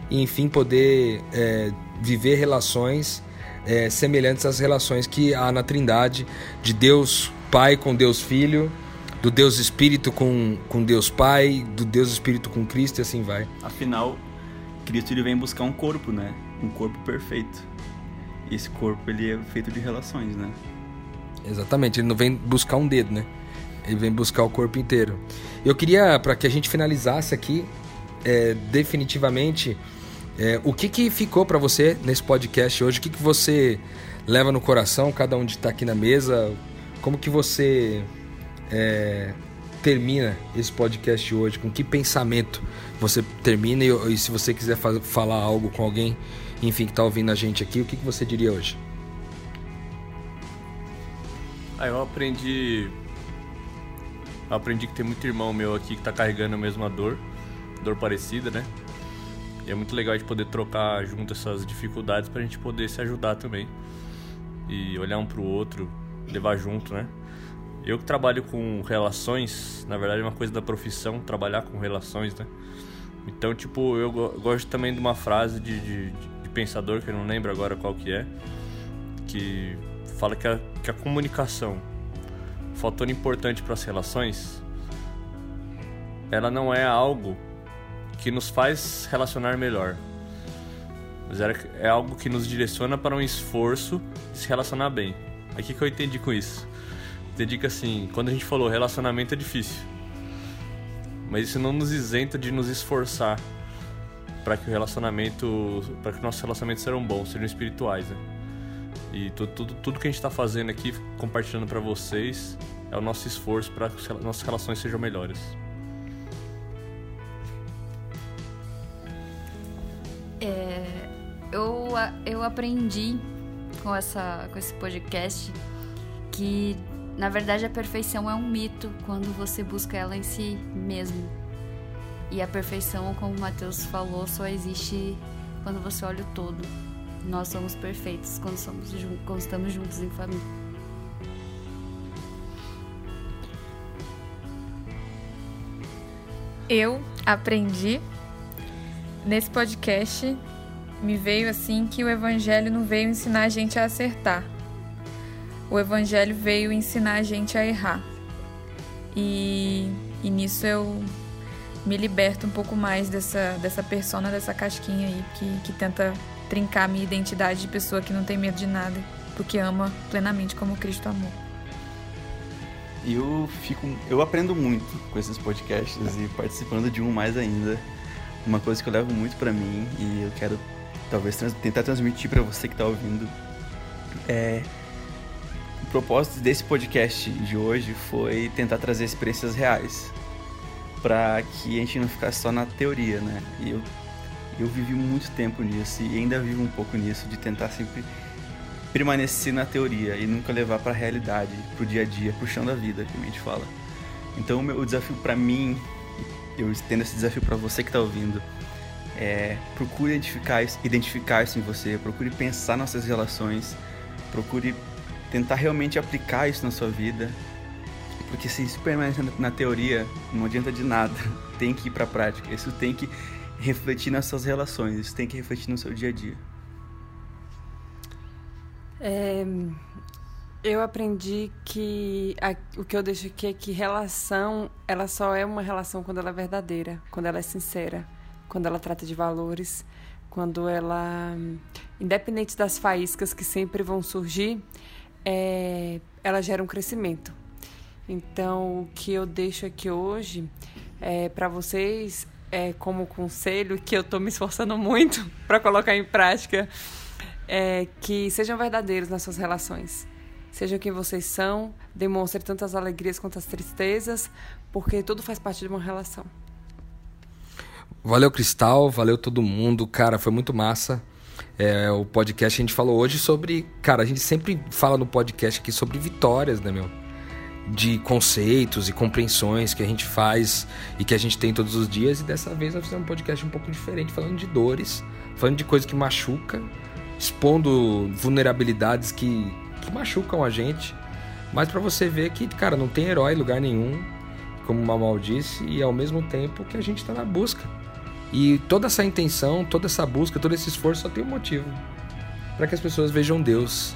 e enfim poder é, viver relações é, semelhantes às relações que há na Trindade de Deus Pai com Deus Filho, do Deus Espírito com, com Deus Pai, do Deus Espírito com Cristo e assim vai. Afinal, Cristo ele vem buscar um corpo, né? Um corpo perfeito. E esse corpo ele é feito de relações, né? Exatamente, ele não vem buscar um dedo, né? Ele vem buscar o corpo inteiro. Eu queria, para que a gente finalizasse aqui, é, definitivamente é, o que, que ficou para você nesse podcast hoje? O que, que você leva no coração, cada um de estar tá aqui na mesa? Como que você é, termina esse podcast hoje? Com que pensamento você termina? E, e se você quiser falar algo com alguém, enfim, que está ouvindo a gente aqui, o que, que você diria hoje? Ah, eu aprendi. Eu aprendi que tem muito irmão meu aqui que está carregando a mesma dor, dor parecida, né? E é muito legal de poder trocar junto essas dificuldades para a gente poder se ajudar também. E olhar um para o outro, levar junto, né? Eu que trabalho com relações, na verdade é uma coisa da profissão, trabalhar com relações, né? Então, tipo, eu gosto também de uma frase de, de, de pensador, que eu não lembro agora qual que é, que fala que a, que a comunicação, fator importante para as relações, ela não é algo que nos faz relacionar melhor. Mas é algo que nos direciona para um esforço de se relacionar bem. O que, que eu entendi com isso? Entendi que assim, quando a gente falou relacionamento é difícil. Mas isso não nos isenta de nos esforçar para que o relacionamento, para que nossos relacionamentos sejam bons, sejam espirituais, né? E tudo, tudo, tudo que a gente está fazendo aqui, compartilhando para vocês, é o nosso esforço para que nossas relações sejam melhores. Eu, aprendi com, essa, com esse podcast que, na verdade, a perfeição é um mito quando você busca ela em si mesmo. E a perfeição, como o Matheus falou, só existe quando você olha o todo. Nós somos perfeitos quando, somos, quando estamos juntos em família. Eu aprendi nesse podcast me veio assim que o evangelho não veio ensinar a gente a acertar. O evangelho veio ensinar a gente a errar. E, e nisso eu me liberto um pouco mais dessa, dessa persona, dessa casquinha aí que, que tenta trincar minha identidade de pessoa que não tem medo de nada, porque ama plenamente como Cristo amou. Eu fico, eu aprendo muito com esses podcasts e participando de um mais ainda. Uma coisa que eu levo muito para mim e eu quero talvez trans, tentar transmitir para você que tá ouvindo é o propósito desse podcast de hoje foi tentar trazer experiências reais para que a gente não ficasse só na teoria, né? E eu eu vivi muito tempo nisso e ainda vivo um pouco nisso de tentar sempre permanecer na teoria e nunca levar para a realidade, para o dia a dia, para o chão da vida, que a gente fala. Então, o, meu, o desafio para mim, eu estendo esse desafio para você que está ouvindo, é procure identificar, identificar isso em você, procure pensar nossas relações, procure tentar realmente aplicar isso na sua vida, porque se isso permanece na teoria, não adianta de nada, tem que ir para a prática, isso tem que refletir nas suas relações, isso tem que refletir no seu dia a dia. É, eu aprendi que a, o que eu deixo aqui é que relação, ela só é uma relação quando ela é verdadeira, quando ela é sincera, quando ela trata de valores, quando ela, independente das faíscas que sempre vão surgir, é, ela gera um crescimento. Então, o que eu deixo aqui hoje é, para vocês é, como conselho que eu estou me esforçando muito para colocar em prática é que sejam verdadeiros nas suas relações. Sejam quem vocês são, demonstrem tanto as alegrias quanto as tristezas, porque tudo faz parte de uma relação. Valeu, Cristal, valeu todo mundo, cara, foi muito massa. É, o podcast a gente falou hoje sobre. Cara, a gente sempre fala no podcast aqui sobre vitórias, né, meu? de conceitos e compreensões que a gente faz e que a gente tem todos os dias. E dessa vez nós fizemos um podcast um pouco diferente, falando de dores, falando de coisa que machuca, expondo vulnerabilidades que, que machucam a gente. Mas para você ver que, cara, não tem herói em lugar nenhum, como o Mamal disse, e ao mesmo tempo que a gente está na busca. E toda essa intenção, toda essa busca, todo esse esforço só tem um motivo: para que as pessoas vejam Deus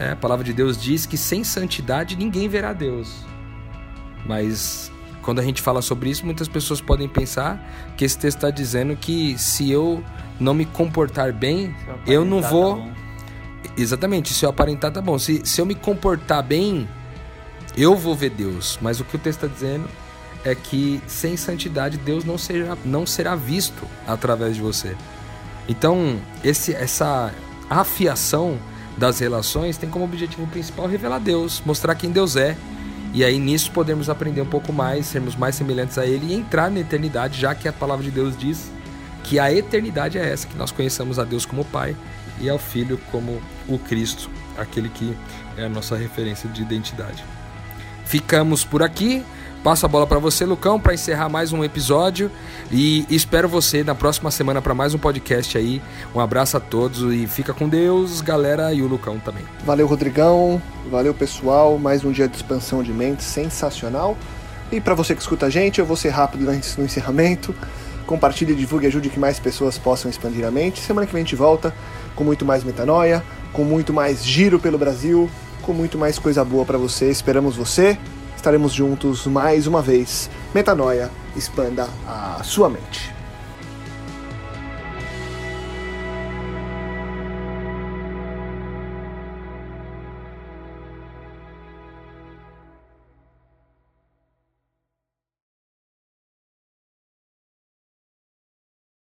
é, a palavra de Deus diz que sem santidade ninguém verá Deus. Mas quando a gente fala sobre isso, muitas pessoas podem pensar que esse texto está dizendo que se eu não me comportar bem, eu não vou. Tá Exatamente, se eu aparentar, tá bom. Se, se eu me comportar bem, eu vou ver Deus. Mas o que o texto está dizendo é que sem santidade Deus não será, não será visto através de você. Então, esse, essa afiação das relações tem como objetivo principal revelar Deus, mostrar quem Deus é. E aí nisso podemos aprender um pouco mais, sermos mais semelhantes a Ele e entrar na eternidade, já que a palavra de Deus diz que a eternidade é essa, que nós conheçamos a Deus como Pai e ao Filho como o Cristo, aquele que é a nossa referência de identidade. Ficamos por aqui. Passo a bola para você, Lucão, para encerrar mais um episódio e espero você na próxima semana para mais um podcast aí. Um abraço a todos e fica com Deus, galera, e o Lucão também. Valeu, Rodrigão. Valeu, pessoal. Mais um dia de expansão de mente sensacional. E para você que escuta a gente, eu vou ser rápido no encerramento. Compartilhe, divulgue, ajude que mais pessoas possam expandir a mente. Semana que vem a gente volta com muito mais metanoia, com muito mais giro pelo Brasil, com muito mais coisa boa para você. Esperamos você estaremos juntos mais uma vez. Metanoia, expanda a sua mente.